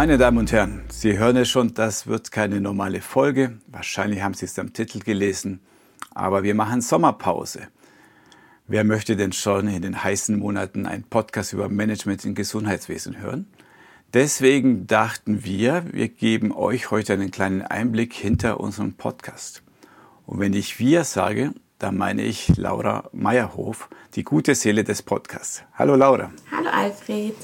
Meine Damen und Herren, Sie hören es schon, das wird keine normale Folge. Wahrscheinlich haben Sie es am Titel gelesen. Aber wir machen Sommerpause. Wer möchte denn schon in den heißen Monaten einen Podcast über Management im Gesundheitswesen hören? Deswegen dachten wir, wir geben euch heute einen kleinen Einblick hinter unserem Podcast. Und wenn ich wir sage, dann meine ich Laura Meyerhof, die gute Seele des Podcasts. Hallo Laura. Hallo Alfred.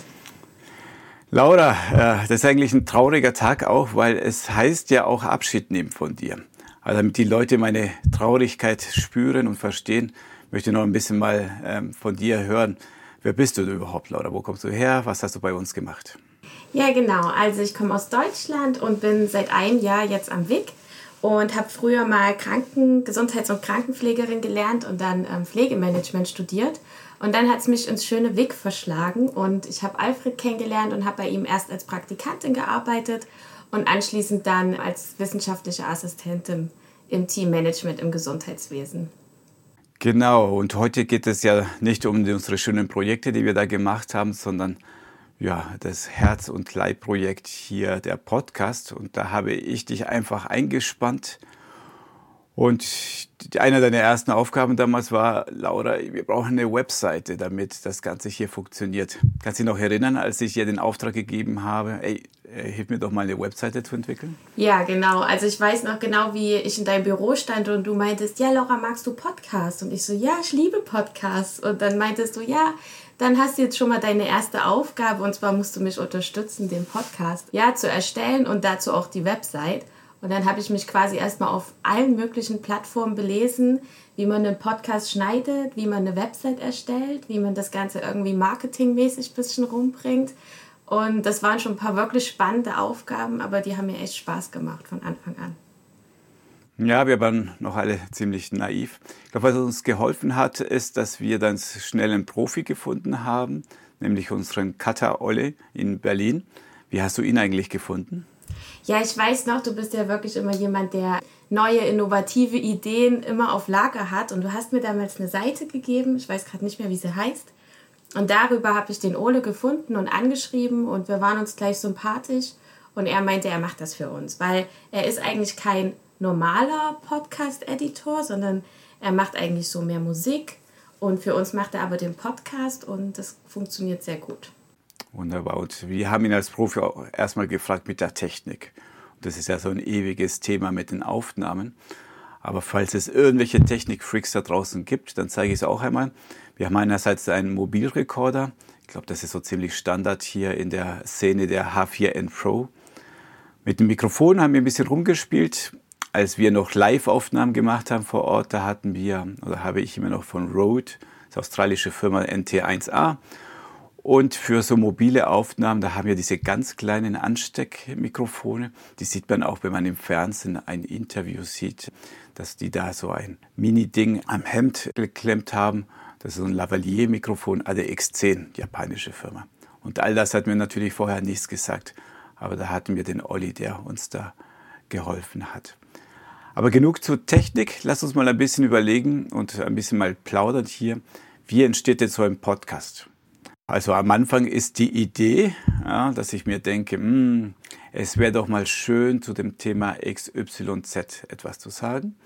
Laura, äh, das ist eigentlich ein trauriger Tag auch, weil es heißt ja auch Abschied nehmen von dir. Also damit die Leute meine Traurigkeit spüren und verstehen, möchte ich noch ein bisschen mal ähm, von dir hören. Wer bist du überhaupt, Laura? Wo kommst du her? Was hast du bei uns gemacht? Ja, genau. Also ich komme aus Deutschland und bin seit einem Jahr jetzt am WIC und habe früher mal Kranken, Gesundheits- und Krankenpflegerin gelernt und dann ähm, Pflegemanagement studiert. Und dann hat es mich ins schöne WIC verschlagen und ich habe Alfred kennengelernt und habe bei ihm erst als Praktikantin gearbeitet und anschließend dann als wissenschaftliche Assistentin im Teammanagement im Gesundheitswesen. Genau, und heute geht es ja nicht um unsere schönen Projekte, die wir da gemacht haben, sondern ja, das Herz- und Leibprojekt hier, der Podcast. Und da habe ich dich einfach eingespannt. Und eine deiner ersten Aufgaben damals war, Laura, wir brauchen eine Webseite, damit das Ganze hier funktioniert. Kannst du dich noch erinnern, als ich dir den Auftrag gegeben habe, ey, äh, hilf mir doch mal eine Webseite zu entwickeln? Ja, genau. Also ich weiß noch genau, wie ich in deinem Büro stand und du meintest, ja, Laura, magst du Podcasts? Und ich so, ja, ich liebe Podcasts. Und dann meintest du, ja, dann hast du jetzt schon mal deine erste Aufgabe und zwar musst du mich unterstützen, den Podcast ja zu erstellen und dazu auch die Website. Und dann habe ich mich quasi erstmal auf allen möglichen Plattformen belesen, wie man einen Podcast schneidet, wie man eine Website erstellt, wie man das Ganze irgendwie marketingmäßig ein bisschen rumbringt. Und das waren schon ein paar wirklich spannende Aufgaben, aber die haben mir echt Spaß gemacht von Anfang an. Ja, wir waren noch alle ziemlich naiv. Ich glaube, was uns geholfen hat, ist, dass wir dann schnell einen Profi gefunden haben, nämlich unseren Cutter Olle in Berlin. Wie hast du ihn eigentlich gefunden? Ja, ich weiß noch, du bist ja wirklich immer jemand, der neue, innovative Ideen immer auf Lager hat. Und du hast mir damals eine Seite gegeben, ich weiß gerade nicht mehr, wie sie heißt. Und darüber habe ich den Ole gefunden und angeschrieben und wir waren uns gleich sympathisch. Und er meinte, er macht das für uns, weil er ist eigentlich kein normaler Podcast-Editor, sondern er macht eigentlich so mehr Musik. Und für uns macht er aber den Podcast und das funktioniert sehr gut. Wunderbar. Und wir haben ihn als Profi auch erstmal gefragt mit der Technik. Und das ist ja so ein ewiges Thema mit den Aufnahmen. Aber falls es irgendwelche Technikfreaks da draußen gibt, dann zeige ich es auch einmal. Wir haben einerseits einen Mobilrekorder. Ich glaube, das ist so ziemlich Standard hier in der Szene der H4N Pro. Mit dem Mikrofon haben wir ein bisschen rumgespielt als wir noch Live-Aufnahmen gemacht haben vor Ort, da hatten wir, oder habe ich immer noch von Rode, das australische Firma NT1A. Und für so mobile Aufnahmen, da haben wir diese ganz kleinen Ansteckmikrofone. Die sieht man auch, wenn man im Fernsehen ein Interview sieht, dass die da so ein Mini-Ding am Hemd geklemmt haben. Das ist so ein Lavalier-Mikrofon, ADX10, japanische Firma. Und all das hat mir natürlich vorher nichts gesagt. Aber da hatten wir den Olli, der uns da geholfen hat. Aber genug zur Technik. Lass uns mal ein bisschen überlegen und ein bisschen mal plaudern hier. Wie entsteht jetzt so ein Podcast? Also am Anfang ist die Idee, ja, dass ich mir denke, mh, hm, es wäre doch mal schön, zu dem Thema XYZ etwas zu sagen.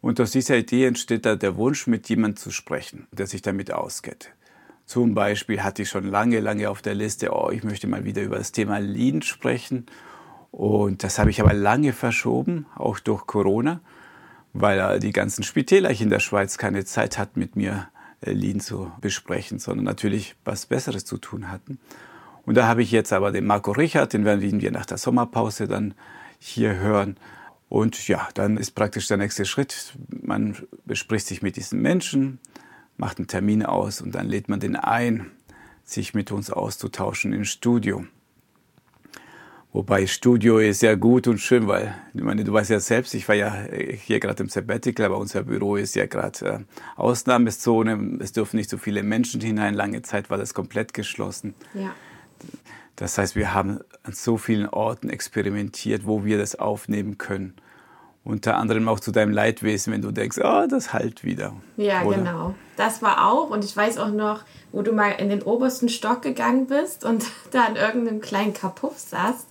Und aus dieser Idee entsteht da der Wunsch, mit jemandem zu sprechen, der sich damit auskennt. Zum Beispiel hatte ich schon lange, lange auf der Liste, oh, ich möchte mal wieder über das Thema Lean sprechen und das habe ich aber lange verschoben, auch durch Corona, weil die ganzen Spitäler in der Schweiz keine Zeit hatten, mit mir Lean zu besprechen, sondern natürlich was Besseres zu tun hatten. Und da habe ich jetzt aber den Marco Richard, den werden wir nach der Sommerpause dann hier hören. Und ja, dann ist praktisch der nächste Schritt. Man bespricht sich mit diesen Menschen, macht einen Termin aus und dann lädt man den ein, sich mit uns auszutauschen im Studio. Wobei Studio ist ja gut und schön, weil ich meine, du weißt ja selbst, ich war ja hier gerade im Sabbatical, aber unser Büro ist ja gerade äh, Ausnahmezone. Es dürfen nicht so viele Menschen hinein. Lange Zeit war das komplett geschlossen. Ja. Das heißt, wir haben an so vielen Orten experimentiert, wo wir das aufnehmen können. Unter anderem auch zu deinem Leidwesen, wenn du denkst, oh, das halt wieder. Ja, Oder? genau. Das war auch. Und ich weiß auch noch, wo du mal in den obersten Stock gegangen bist und da in irgendeinem kleinen Kapuff saßt.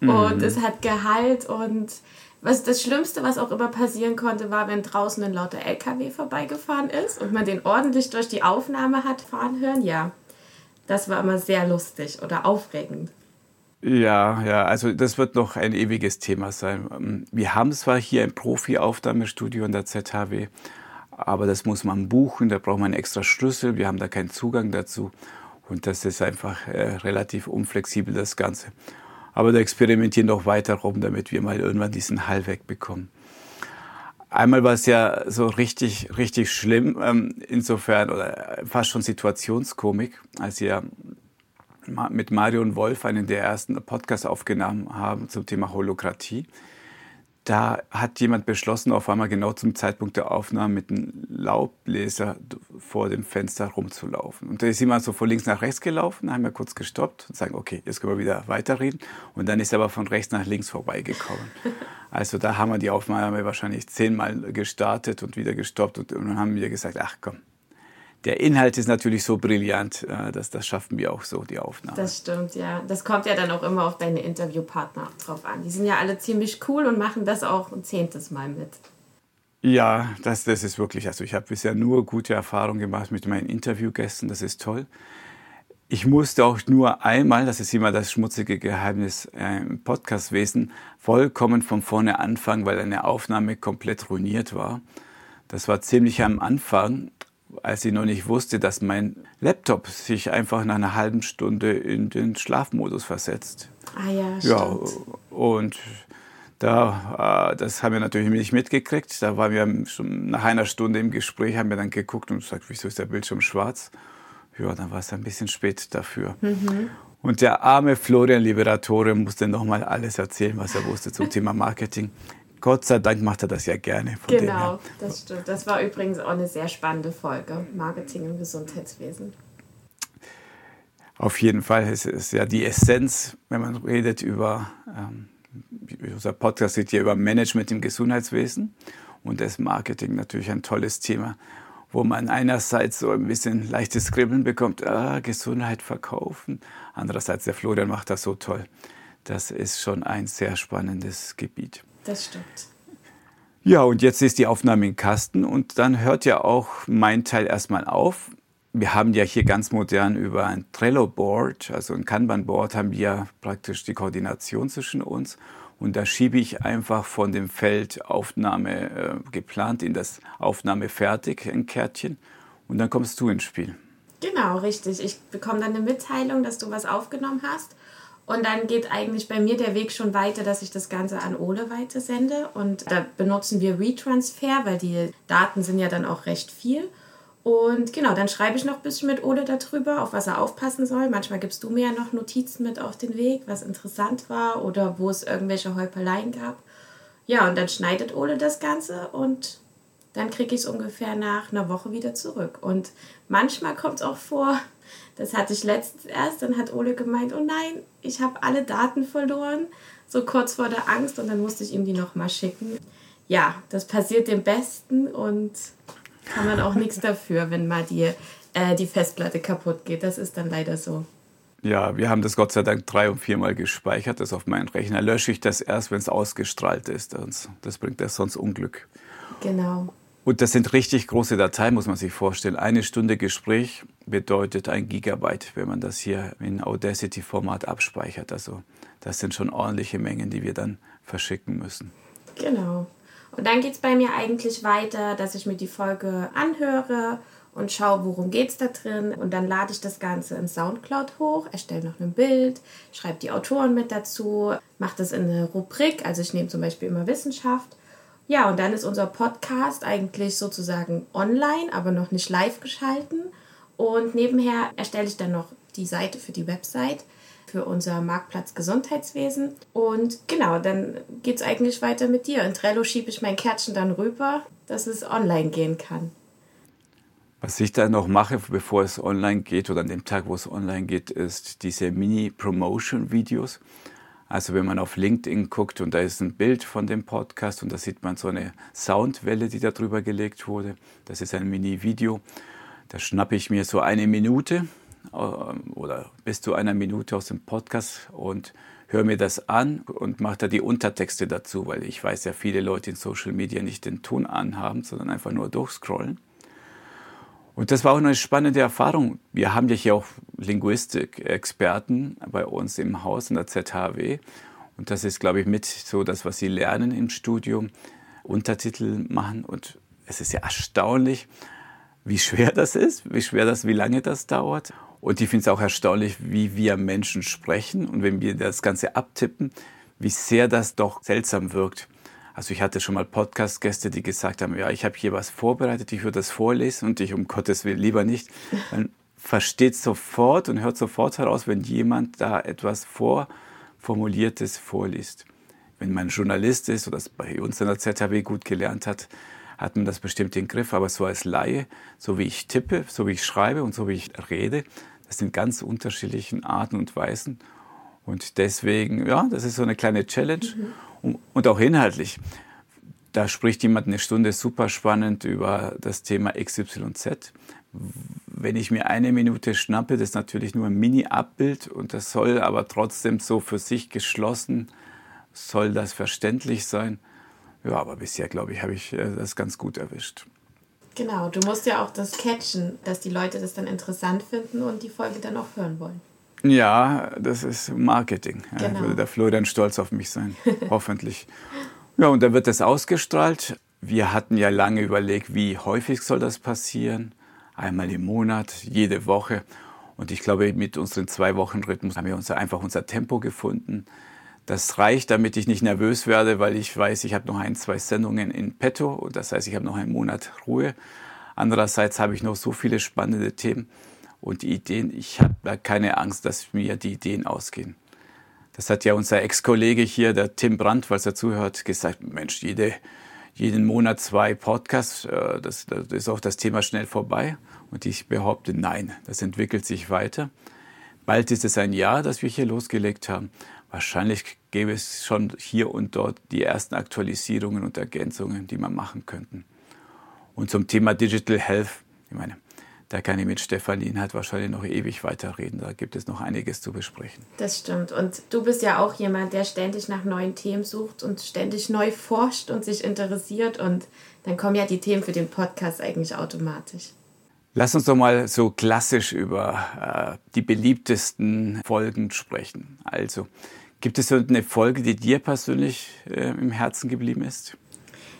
Mhm. Und es hat geheilt und was das Schlimmste, was auch immer passieren konnte, war, wenn draußen ein lauter LKW vorbeigefahren ist und man den ordentlich durch die Aufnahme hat fahren hören. Ja, das war immer sehr lustig oder aufregend. Ja, ja, also das wird noch ein ewiges Thema sein. Wir haben zwar hier ein Profi-Aufnahmestudio in der ZHW, aber das muss man buchen, da braucht man einen extra Schlüssel, wir haben da keinen Zugang dazu und das ist einfach äh, relativ unflexibel, das Ganze. Aber da experimentieren noch weiter rum, damit wir mal irgendwann diesen Hall wegbekommen. Einmal war es ja so richtig, richtig schlimm, ähm, insofern, oder fast schon Situationskomik, als wir mit Marion Wolf einen der ersten Podcasts aufgenommen haben zum Thema Holokratie. Da hat jemand beschlossen, auf einmal genau zum Zeitpunkt der Aufnahme mit einem Laubbläser vor dem Fenster rumzulaufen. Und da ist jemand so von links nach rechts gelaufen, haben wir kurz gestoppt und sagen, okay, jetzt können wir wieder weiterreden. Und dann ist er aber von rechts nach links vorbeigekommen. Also da haben wir die Aufnahme wahrscheinlich zehnmal gestartet und wieder gestoppt und, und dann haben wir gesagt, ach komm, der Inhalt ist natürlich so brillant, äh, dass das schaffen wir auch so, die Aufnahme. Das stimmt, ja. Das kommt ja dann auch immer auf deine Interviewpartner drauf an. Die sind ja alle ziemlich cool und machen das auch ein zehntes Mal mit. Ja, das, das ist wirklich, also ich habe bisher nur gute Erfahrungen gemacht mit meinen Interviewgästen, das ist toll. Ich musste auch nur einmal, das ist immer das schmutzige Geheimnis äh, im Podcastwesen, vollkommen von vorne anfangen, weil eine Aufnahme komplett ruiniert war. Das war ziemlich am Anfang als ich noch nicht wusste, dass mein Laptop sich einfach nach einer halben Stunde in den Schlafmodus versetzt. Ah ja, stimmt. Ja, und da, äh, das haben wir natürlich nicht mitgekriegt. Da waren wir schon nach einer Stunde im Gespräch, haben wir dann geguckt und gesagt, wieso ist der Bildschirm schwarz? Ja, dann war es ein bisschen spät dafür. Mhm. Und der arme Florian Liberatore musste nochmal alles erzählen, was er wusste zum Thema Marketing. Gott sei Dank macht er das ja gerne. genau, das stimmt. Das war übrigens auch eine sehr spannende Folge. Marketing im Gesundheitswesen. Auf jeden Fall ist es ja die Essenz, wenn man redet über, ähm, unser Podcast geht ja über Management im Gesundheitswesen und das Marketing natürlich ein tolles Thema, wo man einerseits so ein bisschen leichtes Kribbeln bekommt, ah, Gesundheit verkaufen, andererseits der Florian macht das so toll. Das ist schon ein sehr spannendes Gebiet. Das stimmt. Ja, und jetzt ist die Aufnahme im Kasten und dann hört ja auch mein Teil erstmal auf. Wir haben ja hier ganz modern über ein Trello-Board, also ein Kanban-Board, haben wir praktisch die Koordination zwischen uns. Und da schiebe ich einfach von dem Feld Aufnahme äh, geplant in das Aufnahme fertig, ein Kärtchen. Und dann kommst du ins Spiel. Genau, richtig. Ich bekomme dann eine Mitteilung, dass du was aufgenommen hast. Und dann geht eigentlich bei mir der Weg schon weiter, dass ich das Ganze an Ole weitersende. Und da benutzen wir Retransfer, weil die Daten sind ja dann auch recht viel. Und genau, dann schreibe ich noch ein bisschen mit Ole darüber, auf was er aufpassen soll. Manchmal gibst du mir ja noch Notizen mit auf den Weg, was interessant war oder wo es irgendwelche Häupeleien gab. Ja, und dann schneidet Ole das Ganze und dann kriege ich es ungefähr nach einer Woche wieder zurück. Und manchmal kommt es auch vor, das hatte ich letztens erst. Dann hat Ole gemeint, oh nein, ich habe alle Daten verloren. So kurz vor der Angst. Und dann musste ich ihm die nochmal schicken. Ja, das passiert dem Besten und kann man auch nichts dafür, wenn mal die, äh, die Festplatte kaputt geht. Das ist dann leider so. Ja, wir haben das Gott sei Dank drei und viermal gespeichert. Das auf meinen Rechner lösche ich das erst, wenn es ausgestrahlt ist. Das bringt das sonst Unglück. Genau. Und das sind richtig große Dateien, muss man sich vorstellen. Eine Stunde Gespräch bedeutet ein Gigabyte, wenn man das hier in Audacity-Format abspeichert. Also das sind schon ordentliche Mengen, die wir dann verschicken müssen. Genau. Und dann geht es bei mir eigentlich weiter, dass ich mir die Folge anhöre und schaue, worum geht es da drin. Und dann lade ich das Ganze in Soundcloud hoch, erstelle noch ein Bild, schreibe die Autoren mit dazu, mache das in eine Rubrik. Also ich nehme zum Beispiel immer Wissenschaft ja, und dann ist unser Podcast eigentlich sozusagen online, aber noch nicht live geschalten. Und nebenher erstelle ich dann noch die Seite für die Website für unser Marktplatz Gesundheitswesen. Und genau, dann geht es eigentlich weiter mit dir. In Trello schiebe ich mein Kärtchen dann rüber, dass es online gehen kann. Was ich dann noch mache, bevor es online geht oder an dem Tag, wo es online geht, ist diese Mini-Promotion-Videos. Also wenn man auf LinkedIn guckt und da ist ein Bild von dem Podcast und da sieht man so eine Soundwelle, die da drüber gelegt wurde. Das ist ein Mini-Video. Da schnappe ich mir so eine Minute äh, oder bis zu einer Minute aus dem Podcast und höre mir das an und mache da die Untertexte dazu, weil ich weiß ja, viele Leute in Social Media nicht den Ton anhaben, sondern einfach nur durchscrollen. Und das war auch eine spannende Erfahrung. Wir haben ja hier auch Linguistik-Experten bei uns im Haus in der ZHW. Und das ist, glaube ich, mit so das, was sie lernen im Studium, Untertitel machen. Und es ist ja erstaunlich, wie schwer das ist, wie schwer das, wie lange das dauert. Und ich finde es auch erstaunlich, wie wir Menschen sprechen und wenn wir das Ganze abtippen, wie sehr das doch seltsam wirkt. Also ich hatte schon mal Podcast-Gäste, die gesagt haben, ja, ich habe hier was vorbereitet, ich würde das vorlesen und ich um Gottes Willen lieber nicht. Man versteht sofort und hört sofort heraus, wenn jemand da etwas vorformuliertes vorliest. Wenn man Journalist ist oder das bei uns in der ZHW gut gelernt hat, hat man das bestimmt im Griff. Aber so als Laie, so wie ich tippe, so wie ich schreibe und so wie ich rede, das sind ganz unterschiedliche Arten und Weisen. Und deswegen, ja, das ist so eine kleine Challenge. Mhm und auch inhaltlich. Da spricht jemand eine Stunde super spannend über das Thema XYZ. Wenn ich mir eine Minute schnappe, das ist natürlich nur ein Mini-Abbild und das soll aber trotzdem so für sich geschlossen, soll das verständlich sein. Ja, aber bisher, glaube ich, habe ich äh, das ganz gut erwischt. Genau, du musst ja auch das catchen, dass die Leute das dann interessant finden und die Folge dann auch hören wollen. Ja, das ist Marketing. Ja, genau. Würde der Florian stolz auf mich sein, hoffentlich. Ja, und dann wird das ausgestrahlt. Wir hatten ja lange überlegt, wie häufig soll das passieren. Einmal im Monat, jede Woche. Und ich glaube, mit unseren zwei Wochen Rhythmus haben wir uns einfach unser Tempo gefunden. Das reicht, damit ich nicht nervös werde, weil ich weiß, ich habe noch ein, zwei Sendungen in petto. Und das heißt, ich habe noch einen Monat Ruhe. Andererseits habe ich noch so viele spannende Themen und die Ideen, ich habe keine Angst, dass mir die Ideen ausgehen. Das hat ja unser Ex-Kollege hier, der Tim Brandt, falls er zuhört, gesagt, Mensch, jede, jeden Monat zwei Podcasts, äh, das, das ist auch das Thema schnell vorbei. Und ich behaupte, nein, das entwickelt sich weiter. Bald ist es ein Jahr, das wir hier losgelegt haben. Wahrscheinlich gäbe es schon hier und dort die ersten Aktualisierungen und Ergänzungen, die man machen könnten. Und zum Thema Digital Health, ich meine, da kann ich mit Stefanie halt wahrscheinlich noch ewig weiterreden. Da gibt es noch einiges zu besprechen. Das stimmt. Und du bist ja auch jemand, der ständig nach neuen Themen sucht und ständig neu forscht und sich interessiert. Und dann kommen ja die Themen für den Podcast eigentlich automatisch. Lass uns doch mal so klassisch über äh, die beliebtesten Folgen sprechen. Also, gibt es so eine Folge, die dir persönlich äh, im Herzen geblieben ist?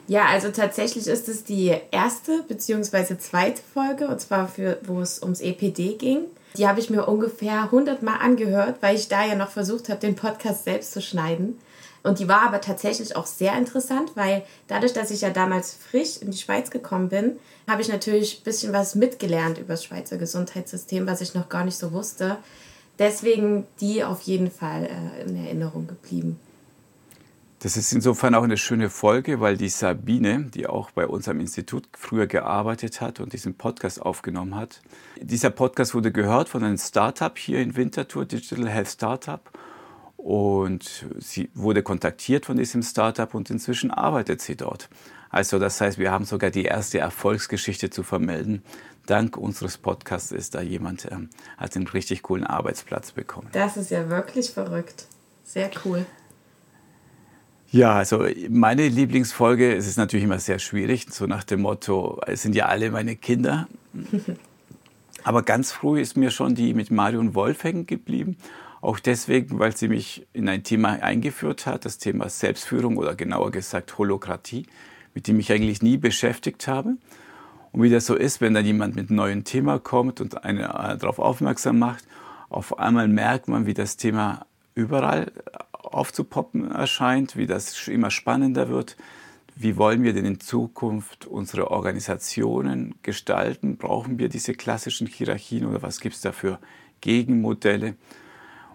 Ja, also tatsächlich ist es die erste bzw. zweite Folge, und zwar für, wo es ums EPD ging. Die habe ich mir ungefähr 100 Mal angehört, weil ich da ja noch versucht habe, den Podcast selbst zu schneiden. Und die war aber tatsächlich auch sehr interessant, weil dadurch, dass ich ja damals frisch in die Schweiz gekommen bin, habe ich natürlich ein bisschen was mitgelernt über das Schweizer Gesundheitssystem, was ich noch gar nicht so wusste. Deswegen die auf jeden Fall äh, in Erinnerung geblieben. Das ist insofern auch eine schöne Folge, weil die Sabine, die auch bei uns am Institut früher gearbeitet hat und diesen Podcast aufgenommen hat, dieser Podcast wurde gehört von einem Startup hier in Winterthur, Digital Health Startup. Und sie wurde kontaktiert von diesem Startup und inzwischen arbeitet sie dort. Also das heißt, wir haben sogar die erste Erfolgsgeschichte zu vermelden. Dank unseres Podcasts ist da jemand, ähm, hat einen richtig coolen Arbeitsplatz bekommen. Das ist ja wirklich verrückt. Sehr cool. Ja, also meine Lieblingsfolge, es ist natürlich immer sehr schwierig, so nach dem Motto, es sind ja alle meine Kinder. Aber ganz früh ist mir schon die mit Marion Wolf hängen geblieben. Auch deswegen, weil sie mich in ein Thema eingeführt hat, das Thema Selbstführung oder genauer gesagt Holokratie, mit dem ich eigentlich nie beschäftigt habe. Und wie das so ist, wenn dann jemand mit einem neuen Thema kommt und einen äh, darauf aufmerksam macht, auf einmal merkt man, wie das Thema überall aufzupoppen erscheint, wie das immer spannender wird. Wie wollen wir denn in Zukunft unsere Organisationen gestalten? Brauchen wir diese klassischen Hierarchien oder was gibt es da für Gegenmodelle?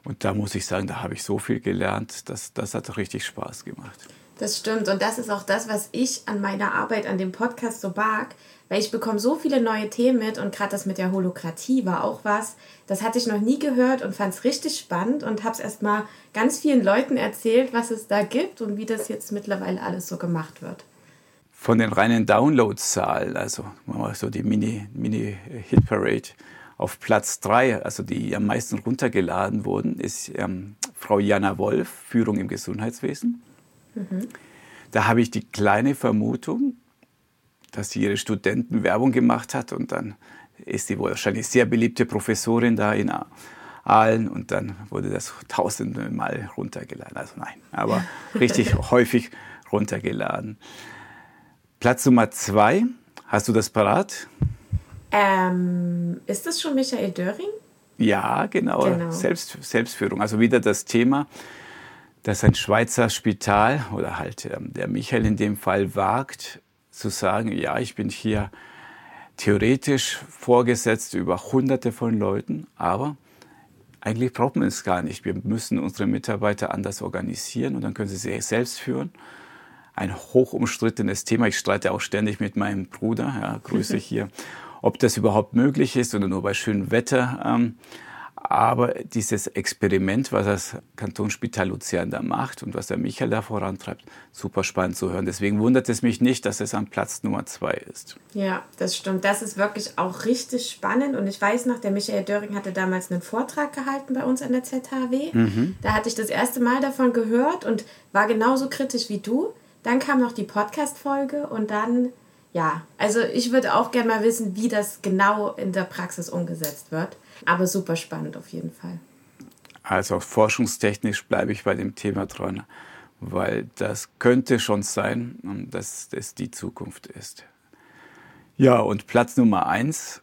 Und da muss ich sagen, da habe ich so viel gelernt, dass, das hat richtig Spaß gemacht. Das stimmt. Und das ist auch das, was ich an meiner Arbeit, an dem Podcast so mag, weil ich bekomme so viele neue Themen mit und gerade das mit der Holokratie war auch was, das hatte ich noch nie gehört und fand es richtig spannend und habe es erstmal ganz vielen Leuten erzählt, was es da gibt und wie das jetzt mittlerweile alles so gemacht wird. Von den reinen Downloadzahlen, also so die Mini-Hit-Parade, Mini auf Platz 3, also die am meisten runtergeladen wurden, ist ähm, Frau Jana Wolf, Führung im Gesundheitswesen. Mhm. Da habe ich die kleine Vermutung, dass sie ihre Studenten Werbung gemacht hat und dann ist sie wohl wahrscheinlich sehr beliebte Professorin da in Aalen und dann wurde das tausende Mal runtergeladen. Also nein, aber richtig häufig runtergeladen. Platz Nummer zwei, hast du das parat? Ähm, ist das schon Michael Döring? Ja, genau. genau. Selbst, Selbstführung. Also wieder das Thema, dass ein Schweizer Spital oder halt ähm, der Michael in dem Fall wagt, zu sagen, ja, ich bin hier theoretisch vorgesetzt über hunderte von Leuten, aber eigentlich braucht man es gar nicht. Wir müssen unsere Mitarbeiter anders organisieren und dann können sie sich selbst führen. Ein hoch umstrittenes Thema. Ich streite auch ständig mit meinem Bruder, ja, Grüße hier, ob das überhaupt möglich ist oder nur bei schönem Wetter. Ähm, aber dieses Experiment, was das Kantonsspital Luzern da macht und was der Michael da vorantreibt, super spannend zu hören. Deswegen wundert es mich nicht, dass es am Platz Nummer zwei ist. Ja, das stimmt. Das ist wirklich auch richtig spannend. Und ich weiß noch, der Michael Döring hatte damals einen Vortrag gehalten bei uns an der ZHW. Mhm. Da hatte ich das erste Mal davon gehört und war genauso kritisch wie du. Dann kam noch die Podcast-Folge und dann ja, also ich würde auch gerne mal wissen, wie das genau in der Praxis umgesetzt wird. Aber super spannend auf jeden Fall. Also forschungstechnisch bleibe ich bei dem Thema dran, weil das könnte schon sein, dass es die Zukunft ist. Ja, und Platz Nummer eins,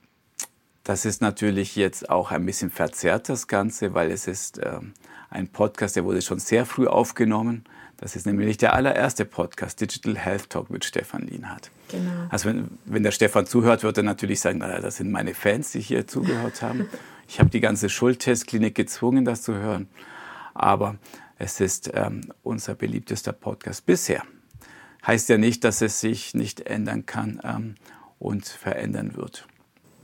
das ist natürlich jetzt auch ein bisschen verzerrt, das Ganze, weil es ist äh, ein Podcast, der wurde schon sehr früh aufgenommen. Das ist nämlich der allererste Podcast, Digital Health Talk mit Stefan Lienhardt. Genau. Also wenn, wenn der Stefan zuhört, wird er natürlich sagen, na, das sind meine Fans, die hier zugehört haben. Ich habe die ganze Schultestklinik gezwungen, das zu hören. Aber es ist ähm, unser beliebtester Podcast bisher. Heißt ja nicht, dass es sich nicht ändern kann ähm, und verändern wird.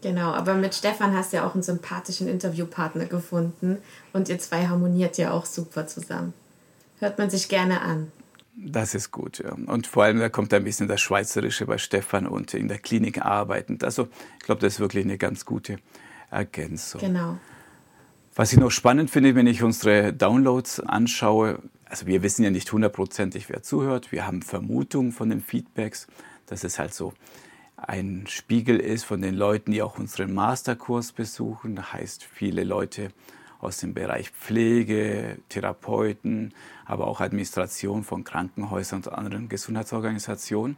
Genau, aber mit Stefan hast du ja auch einen sympathischen Interviewpartner gefunden und ihr zwei harmoniert ja auch super zusammen. Hört man sich gerne an. Das ist gut, ja. Und vor allem, da kommt ein bisschen das Schweizerische bei Stefan und in der Klinik arbeitend. Also, ich glaube, das ist wirklich eine ganz gute Ergänzung. Genau. Was ich noch spannend finde, wenn ich unsere Downloads anschaue, also wir wissen ja nicht hundertprozentig, wer zuhört. Wir haben Vermutungen von den Feedbacks, dass es halt so ein Spiegel ist von den Leuten, die auch unseren Masterkurs besuchen. Das heißt, viele Leute aus dem Bereich Pflege, Therapeuten, aber auch Administration von Krankenhäusern und anderen Gesundheitsorganisationen.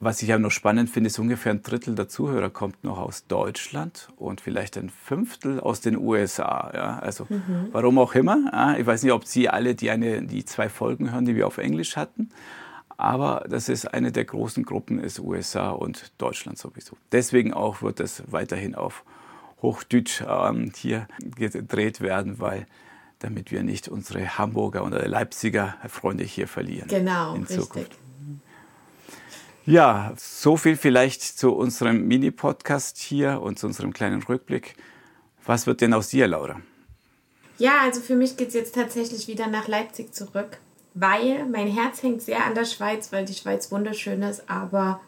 Was ich ja noch spannend finde, ist ungefähr ein Drittel der Zuhörer kommt noch aus Deutschland und vielleicht ein Fünftel aus den USA. Ja, also mhm. warum auch immer. Ich weiß nicht, ob Sie alle die, eine, die zwei Folgen hören, die wir auf Englisch hatten. Aber das ist eine der großen Gruppen, ist USA und Deutschland sowieso. Deswegen auch wird es weiterhin auf Hochdeutsch ähm, hier gedreht werden, weil damit wir nicht unsere Hamburger oder Leipziger Freunde hier verlieren. Genau, in Zukunft. richtig. Ja, so viel vielleicht zu unserem Mini-Podcast hier und zu unserem kleinen Rückblick. Was wird denn aus dir, Laura? Ja, also für mich geht es jetzt tatsächlich wieder nach Leipzig zurück, weil mein Herz hängt sehr an der Schweiz, weil die Schweiz wunderschön ist, aber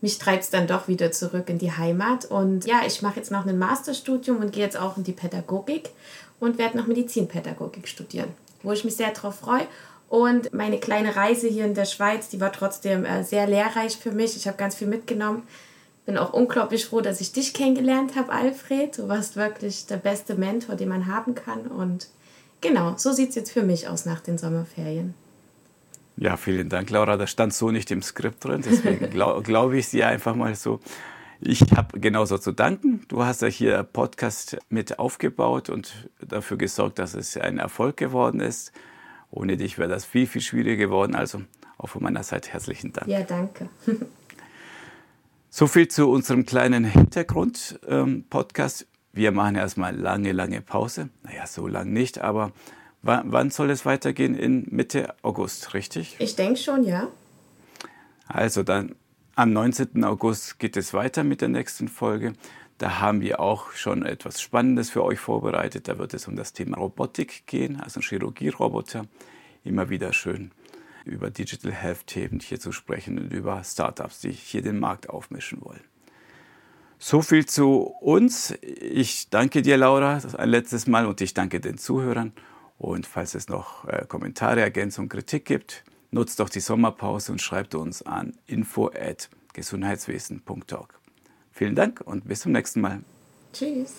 mich treibt es dann doch wieder zurück in die Heimat. Und ja, ich mache jetzt noch ein Masterstudium und gehe jetzt auch in die Pädagogik und werde noch Medizinpädagogik studieren, wo ich mich sehr darauf freue. Und meine kleine Reise hier in der Schweiz, die war trotzdem äh, sehr lehrreich für mich. Ich habe ganz viel mitgenommen. Bin auch unglaublich froh, dass ich dich kennengelernt habe, Alfred. Du warst wirklich der beste Mentor, den man haben kann. Und genau, so sieht es jetzt für mich aus nach den Sommerferien. Ja, vielen Dank, Laura. Das stand so nicht im Skript drin. Deswegen glaube glaub ich sie einfach mal so. Ich habe genauso zu danken. Du hast ja hier Podcast mit aufgebaut und dafür gesorgt, dass es ein Erfolg geworden ist. Ohne dich wäre das viel, viel schwieriger geworden. Also auch von meiner Seite herzlichen Dank. Ja, danke. so viel zu unserem kleinen Hintergrund-Podcast. Ähm, Wir machen erstmal lange, lange Pause. Naja, so lang nicht, aber wann, wann soll es weitergehen? In Mitte August, richtig? Ich denke schon, ja. Also dann Am 19. August geht es weiter mit der nächsten Folge. Da haben wir auch schon etwas Spannendes für euch vorbereitet. Da wird es um das Thema Robotik gehen, also Chirurgieroboter. Immer wieder schön über Digital Health Themen hier zu sprechen und über Startups, die hier den Markt aufmischen wollen. So viel zu uns. Ich danke dir, Laura, ein letztes Mal und ich danke den Zuhörern. Und falls es noch äh, Kommentare, Ergänzungen, Kritik gibt, nutzt doch die Sommerpause und schreibt uns an info@gesundheitswesen.org. Vielen Dank und bis zum nächsten Mal. Tschüss.